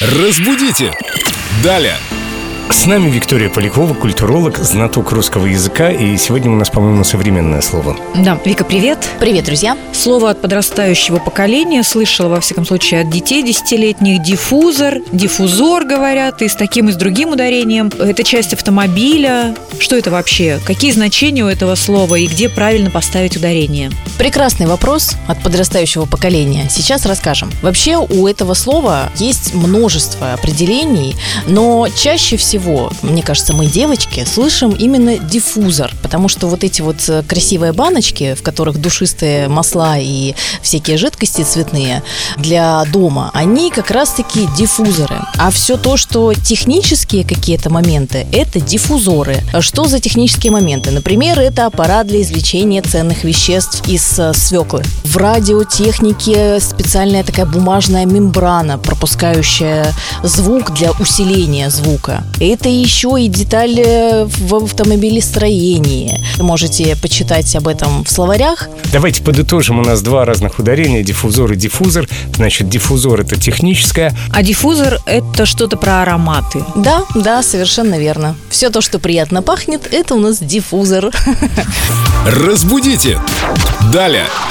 Разбудите! Далее! С нами Виктория Полякова, культуролог, знаток русского языка, и сегодня у нас, по-моему, современное слово. Да, Вика, привет. Привет, друзья. Слово от подрастающего поколения слышала, во всяком случае, от детей десятилетних. Диффузор, диффузор, говорят, и с таким, и с другим ударением. Это часть автомобиля. Что это вообще? Какие значения у этого слова и где правильно поставить ударение? Прекрасный вопрос от подрастающего поколения. Сейчас расскажем. Вообще у этого слова есть множество определений, но чаще всего мне кажется, мы, девочки, слышим именно диффузор, потому что вот эти вот э, красивые баночки, в которых душистые масла и всякие жидкости цветные для дома, они как раз-таки диффузоры. А все то, что технические какие-то моменты, это диффузоры. Что за технические моменты? Например, это аппарат для извлечения ценных веществ из э, свеклы. В радиотехнике специальная такая бумажная мембрана, пропускающая звук для усиления звука. Это еще и детали в автомобилестроении. Вы можете почитать об этом в словарях. Давайте подытожим. У нас два разных ударения. Диффузор и диффузор. Значит, диффузор – это техническое. А диффузор – это что-то про ароматы. Да, да, совершенно верно. Все то, что приятно пахнет, это у нас диффузор. Разбудите! Далее!